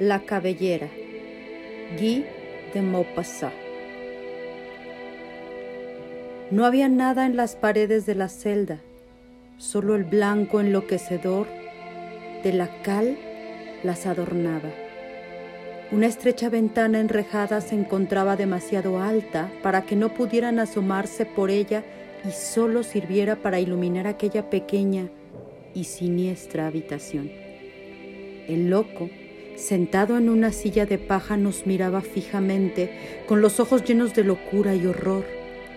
La cabellera. Guy de Maupassant. No había nada en las paredes de la celda, solo el blanco enloquecedor de la cal las adornaba. Una estrecha ventana enrejada se encontraba demasiado alta para que no pudieran asomarse por ella y solo sirviera para iluminar aquella pequeña y siniestra habitación. El loco, sentado en una silla de paja, nos miraba fijamente, con los ojos llenos de locura y horror,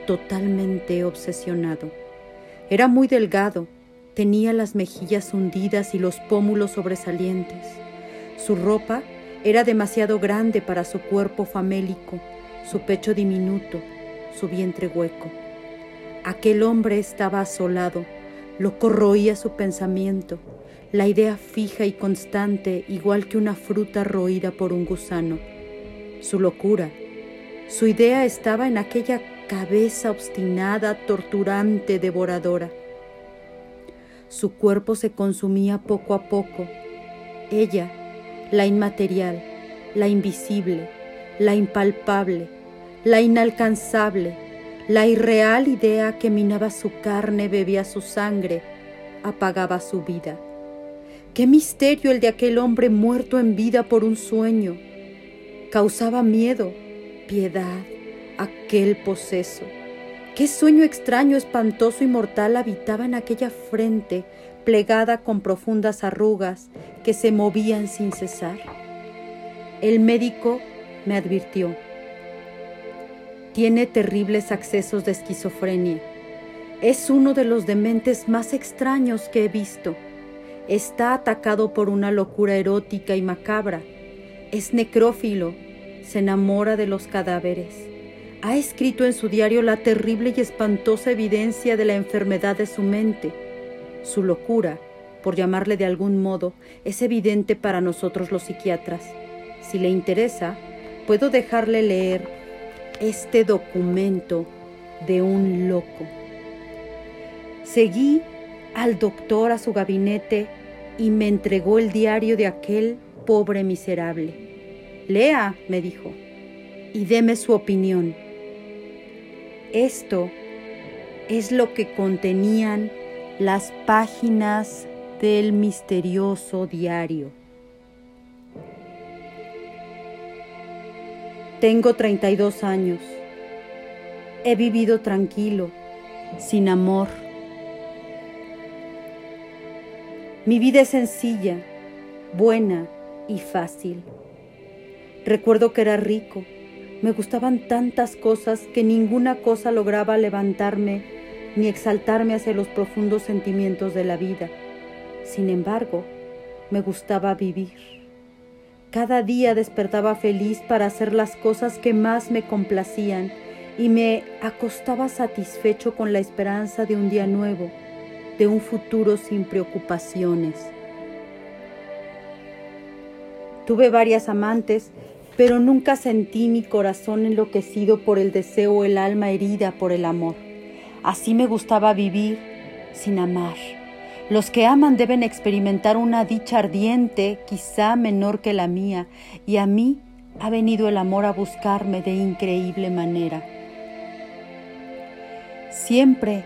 totalmente obsesionado. Era muy delgado, tenía las mejillas hundidas y los pómulos sobresalientes. Su ropa era demasiado grande para su cuerpo famélico, su pecho diminuto, su vientre hueco. Aquel hombre estaba asolado, lo corroía su pensamiento, la idea fija y constante, igual que una fruta roída por un gusano. Su locura, su idea estaba en aquella cabeza obstinada, torturante, devoradora. Su cuerpo se consumía poco a poco. Ella, la inmaterial, la invisible, la impalpable, la inalcanzable, la irreal idea que minaba su carne, bebía su sangre, apagaba su vida. Qué misterio el de aquel hombre muerto en vida por un sueño. Causaba miedo, piedad, aquel poseso. Qué sueño extraño, espantoso y mortal habitaba en aquella frente plegada con profundas arrugas que se movían sin cesar. El médico me advirtió tiene terribles accesos de esquizofrenia. Es uno de los dementes más extraños que he visto. Está atacado por una locura erótica y macabra. Es necrófilo, se enamora de los cadáveres. Ha escrito en su diario la terrible y espantosa evidencia de la enfermedad de su mente. Su locura, por llamarle de algún modo, es evidente para nosotros los psiquiatras. Si le interesa, puedo dejarle leer este documento de un loco. Seguí al doctor a su gabinete y me entregó el diario de aquel pobre miserable. Lea, me dijo, y deme su opinión. Esto es lo que contenían las páginas del misterioso diario. Tengo 32 años. He vivido tranquilo, sin amor. Mi vida es sencilla, buena y fácil. Recuerdo que era rico. Me gustaban tantas cosas que ninguna cosa lograba levantarme ni exaltarme hacia los profundos sentimientos de la vida. Sin embargo, me gustaba vivir. Cada día despertaba feliz para hacer las cosas que más me complacían y me acostaba satisfecho con la esperanza de un día nuevo, de un futuro sin preocupaciones. Tuve varias amantes, pero nunca sentí mi corazón enloquecido por el deseo o el alma herida por el amor. Así me gustaba vivir sin amar los que aman deben experimentar una dicha ardiente, quizá menor que la mía, y a mí ha venido el amor a buscarme de increíble manera. Siempre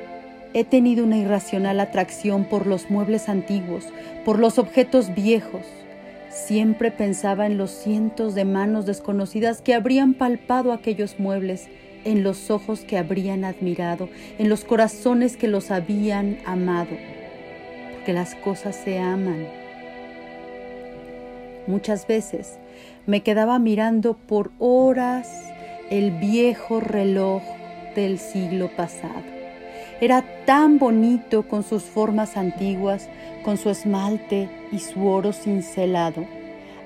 he tenido una irracional atracción por los muebles antiguos, por los objetos viejos. Siempre pensaba en los cientos de manos desconocidas que habrían palpado aquellos muebles, en los ojos que habrían admirado, en los corazones que los habían amado que las cosas se aman. Muchas veces me quedaba mirando por horas el viejo reloj del siglo pasado. Era tan bonito con sus formas antiguas, con su esmalte y su oro cincelado.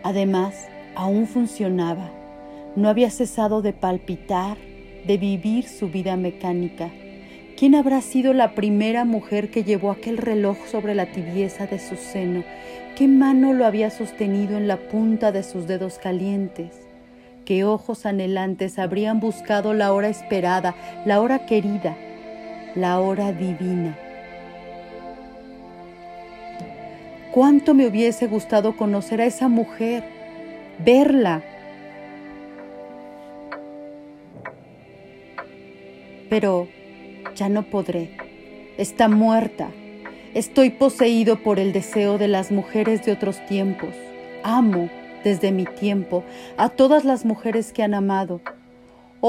Además, aún funcionaba. No había cesado de palpitar, de vivir su vida mecánica ¿Quién habrá sido la primera mujer que llevó aquel reloj sobre la tibieza de su seno? ¿Qué mano lo había sostenido en la punta de sus dedos calientes? ¿Qué ojos anhelantes habrían buscado la hora esperada, la hora querida, la hora divina? ¿Cuánto me hubiese gustado conocer a esa mujer, verla. Pero ya no podré. Está muerta. Estoy poseído por el deseo de las mujeres de otros tiempos. Amo desde mi tiempo a todas las mujeres que han amado.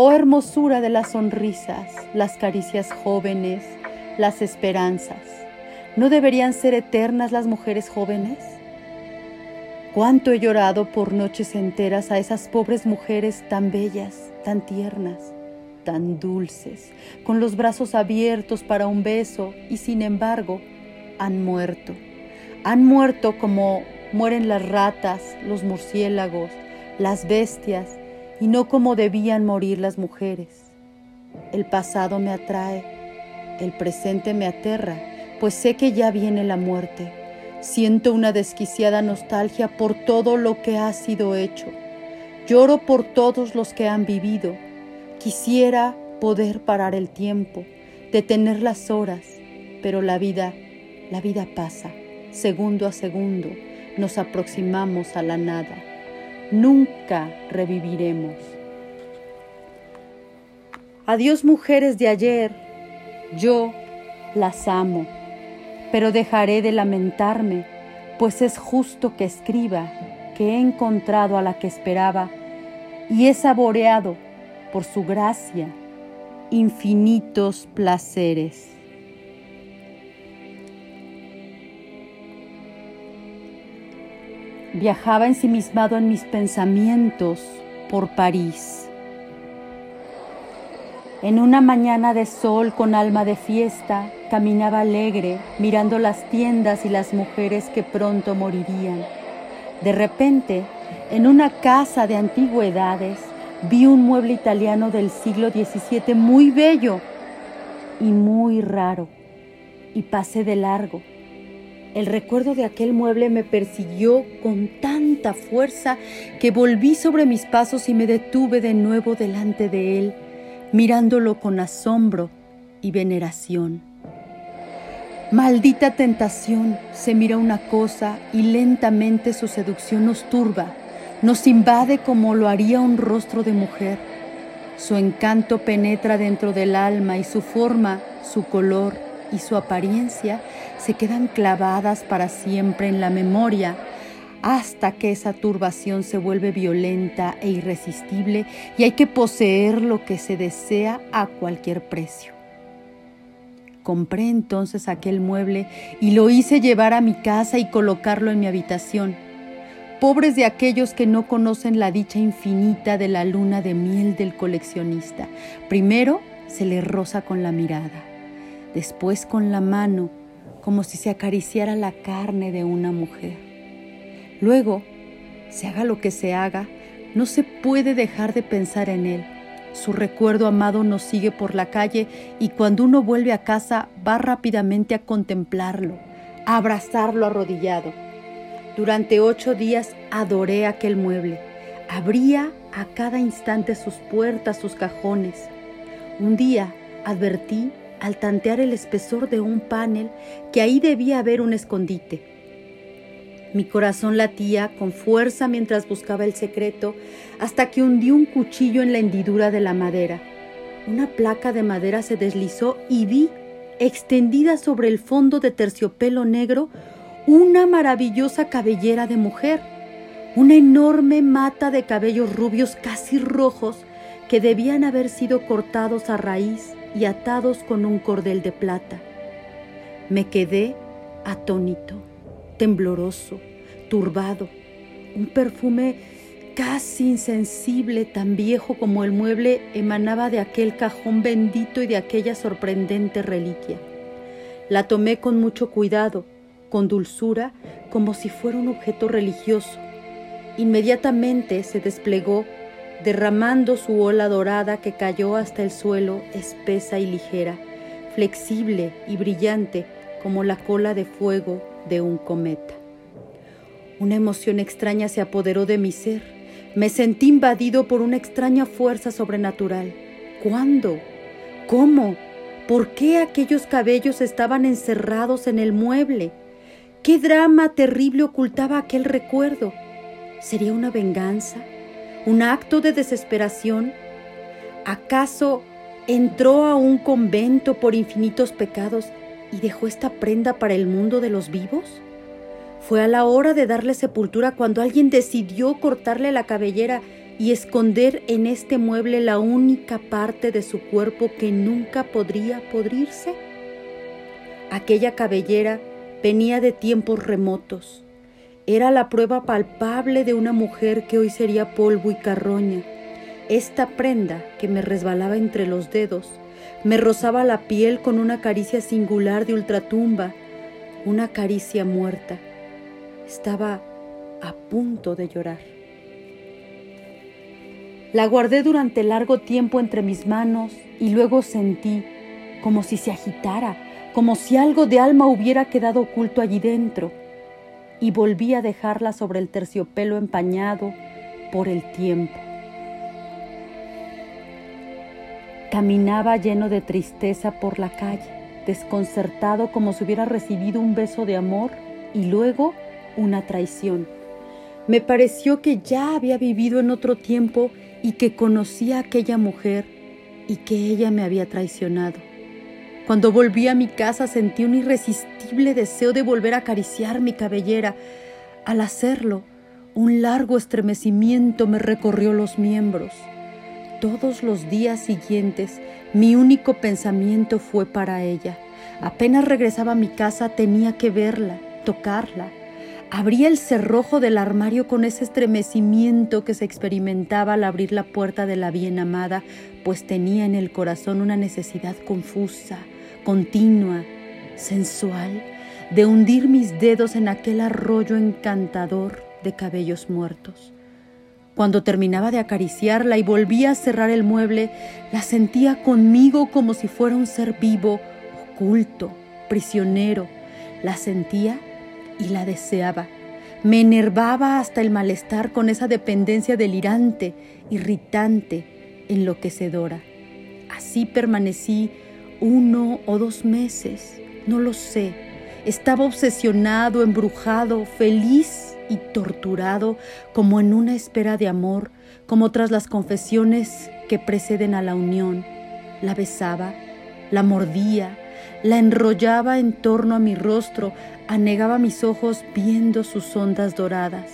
Oh hermosura de las sonrisas, las caricias jóvenes, las esperanzas. ¿No deberían ser eternas las mujeres jóvenes? Cuánto he llorado por noches enteras a esas pobres mujeres tan bellas, tan tiernas, tan dulces, con los brazos abiertos para un beso y sin embargo han muerto. Han muerto como mueren las ratas, los murciélagos, las bestias y no como debían morir las mujeres. El pasado me atrae, el presente me aterra, pues sé que ya viene la muerte. Siento una desquiciada nostalgia por todo lo que ha sido hecho. Lloro por todos los que han vivido. Quisiera poder parar el tiempo, detener las horas, pero la vida, la vida pasa, segundo a segundo, nos aproximamos a la nada. Nunca reviviremos. Adiós mujeres de ayer, yo las amo pero dejaré de lamentarme, pues es justo que escriba que he encontrado a la que esperaba y he saboreado, por su gracia, infinitos placeres. Viajaba ensimismado en mis pensamientos por París. En una mañana de sol con alma de fiesta, caminaba alegre, mirando las tiendas y las mujeres que pronto morirían. De repente, en una casa de antigüedades, vi un mueble italiano del siglo XVII muy bello y muy raro, y pasé de largo. El recuerdo de aquel mueble me persiguió con tanta fuerza que volví sobre mis pasos y me detuve de nuevo delante de él mirándolo con asombro y veneración. Maldita tentación, se mira una cosa y lentamente su seducción nos turba, nos invade como lo haría un rostro de mujer. Su encanto penetra dentro del alma y su forma, su color y su apariencia se quedan clavadas para siempre en la memoria hasta que esa turbación se vuelve violenta e irresistible y hay que poseer lo que se desea a cualquier precio. Compré entonces aquel mueble y lo hice llevar a mi casa y colocarlo en mi habitación. Pobres de aquellos que no conocen la dicha infinita de la luna de miel del coleccionista. Primero se le roza con la mirada, después con la mano, como si se acariciara la carne de una mujer Luego, se haga lo que se haga, no se puede dejar de pensar en él. Su recuerdo amado nos sigue por la calle y cuando uno vuelve a casa va rápidamente a contemplarlo, a abrazarlo arrodillado. Durante ocho días adoré aquel mueble. Abría a cada instante sus puertas, sus cajones. Un día advertí al tantear el espesor de un panel que ahí debía haber un escondite. Mi corazón latía con fuerza mientras buscaba el secreto, hasta que hundí un cuchillo en la hendidura de la madera. Una placa de madera se deslizó y vi, extendida sobre el fondo de terciopelo negro, una maravillosa cabellera de mujer, una enorme mata de cabellos rubios casi rojos que debían haber sido cortados a raíz y atados con un cordel de plata. Me quedé atónito tembloroso, turbado, un perfume casi insensible, tan viejo como el mueble, emanaba de aquel cajón bendito y de aquella sorprendente reliquia. La tomé con mucho cuidado, con dulzura, como si fuera un objeto religioso. Inmediatamente se desplegó, derramando su ola dorada que cayó hasta el suelo, espesa y ligera, flexible y brillante como la cola de fuego de un cometa. Una emoción extraña se apoderó de mi ser. Me sentí invadido por una extraña fuerza sobrenatural. ¿Cuándo? ¿Cómo? ¿Por qué aquellos cabellos estaban encerrados en el mueble? ¿Qué drama terrible ocultaba aquel recuerdo? ¿Sería una venganza? ¿Un acto de desesperación? ¿Acaso entró a un convento por infinitos pecados y dejó esta prenda para el mundo de los vivos? Fue a la hora de darle sepultura cuando alguien decidió cortarle la cabellera y esconder en este mueble la única parte de su cuerpo que nunca podría podrirse. Aquella cabellera venía de tiempos remotos. Era la prueba palpable de una mujer que hoy sería polvo y carroña. Esta prenda que me resbalaba entre los dedos, me rozaba la piel con una caricia singular de ultratumba, una caricia muerta. Estaba a punto de llorar. La guardé durante largo tiempo entre mis manos y luego sentí como si se agitara, como si algo de alma hubiera quedado oculto allí dentro, y volví a dejarla sobre el terciopelo empañado por el tiempo. Caminaba lleno de tristeza por la calle, desconcertado como si hubiera recibido un beso de amor y luego una traición. Me pareció que ya había vivido en otro tiempo y que conocía a aquella mujer y que ella me había traicionado. Cuando volví a mi casa sentí un irresistible deseo de volver a acariciar mi cabellera. Al hacerlo, un largo estremecimiento me recorrió los miembros. Todos los días siguientes mi único pensamiento fue para ella. Apenas regresaba a mi casa tenía que verla, tocarla. Abría el cerrojo del armario con ese estremecimiento que se experimentaba al abrir la puerta de la bien amada, pues tenía en el corazón una necesidad confusa, continua, sensual, de hundir mis dedos en aquel arroyo encantador de cabellos muertos. Cuando terminaba de acariciarla y volvía a cerrar el mueble, la sentía conmigo como si fuera un ser vivo, oculto, prisionero. La sentía y la deseaba. Me enervaba hasta el malestar con esa dependencia delirante, irritante, enloquecedora. Así permanecí uno o dos meses, no lo sé. Estaba obsesionado, embrujado, feliz y torturado como en una espera de amor, como tras las confesiones que preceden a la unión. La besaba, la mordía, la enrollaba en torno a mi rostro, anegaba mis ojos viendo sus ondas doradas.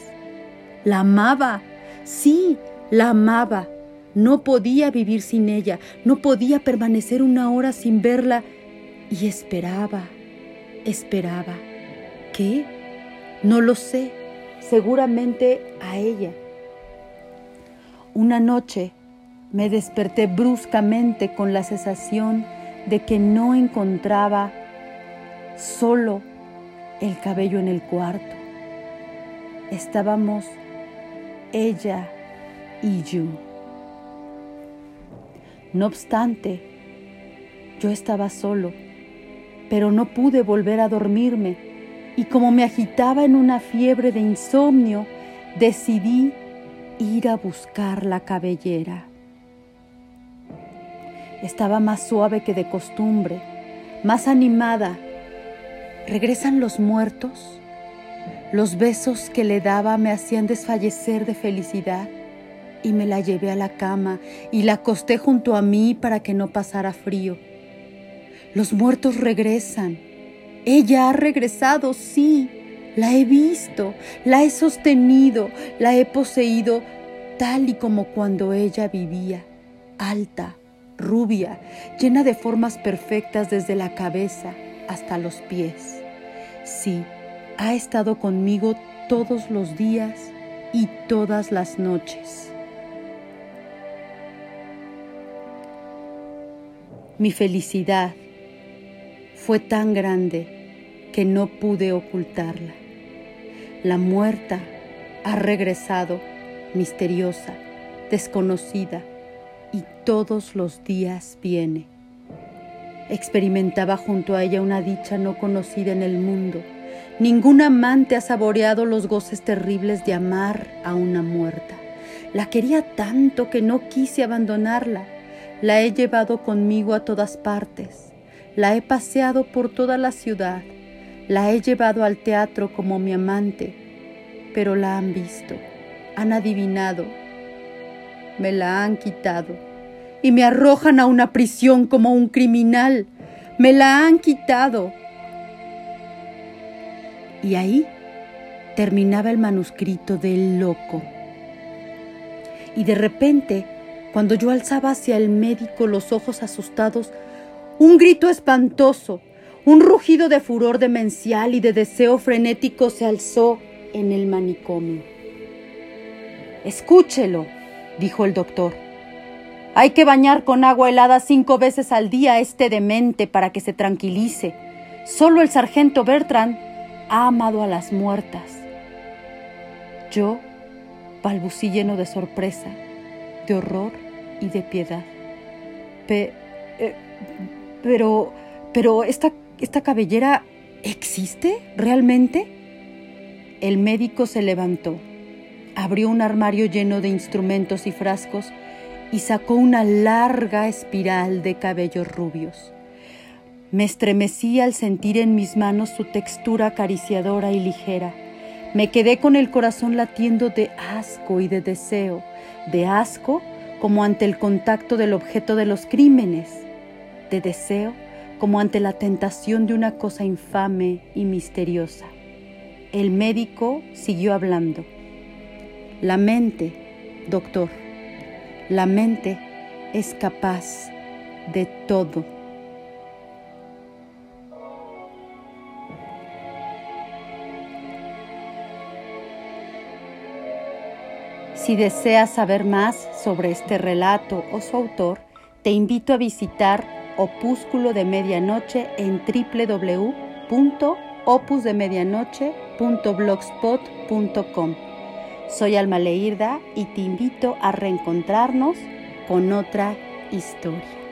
La amaba, sí, la amaba. No podía vivir sin ella, no podía permanecer una hora sin verla y esperaba, esperaba. ¿Qué? No lo sé seguramente a ella. Una noche me desperté bruscamente con la sensación de que no encontraba solo el cabello en el cuarto. Estábamos ella y yo. No obstante, yo estaba solo, pero no pude volver a dormirme y como me agitaba en una fiebre de insomnio, decidí ir a buscar la cabellera. Estaba más suave que de costumbre, más animada. ¿Regresan los muertos? Los besos que le daba me hacían desfallecer de felicidad y me la llevé a la cama y la acosté junto a mí para que no pasara frío. Los muertos regresan ella ha regresado, sí, la he visto, la he sostenido, la he poseído tal y como cuando ella vivía, alta, rubia, llena de formas perfectas desde la cabeza hasta los pies. Sí, ha estado conmigo todos los días y todas las noches. Mi felicidad fue tan grande que no pude ocultarla. La muerta ha regresado misteriosa, desconocida, y todos los días viene. Experimentaba junto a ella una dicha no conocida en el mundo. Ningún amante ha saboreado los goces terribles de amar a una muerta. La quería tanto que no quise abandonarla. La he llevado conmigo a todas partes. La he paseado por toda la ciudad la he llevado al teatro como mi amante, pero la han visto, han adivinado, me la han quitado y me arrojan a una prisión como un criminal. Me la han quitado. Y ahí terminaba el manuscrito del loco. Y de repente, cuando yo alzaba hacia el médico los ojos asustados, un grito espantoso, un rugido de furor demencial y de deseo frenético se alzó en el manicomio. Escúchelo, dijo el doctor. Hay que bañar con agua helada cinco veces al día a este demente para que se tranquilice. Solo el sargento Bertrand ha amado a las muertas. Yo balbucí lleno de sorpresa, de horror y de piedad. Eh, pero, pero, esta, esta cabellera existe realmente? El médico se levantó, abrió un armario lleno de instrumentos y frascos y sacó una larga espiral de cabellos rubios. Me estremecí al sentir en mis manos su textura acariciadora y ligera me quedé con el corazón latiendo de asco y de deseo, de asco como ante el contacto del objeto de los crímenes, de deseo como ante la tentación de una cosa infame y misteriosa. El médico siguió hablando. La mente, doctor, la mente es capaz de todo. Si deseas saber más sobre este relato o su autor, te invito a visitar Opúsculo de Medianoche en www.opusdemedianoche.blogspot.com. Soy Alma Leirda y te invito a reencontrarnos con otra historia.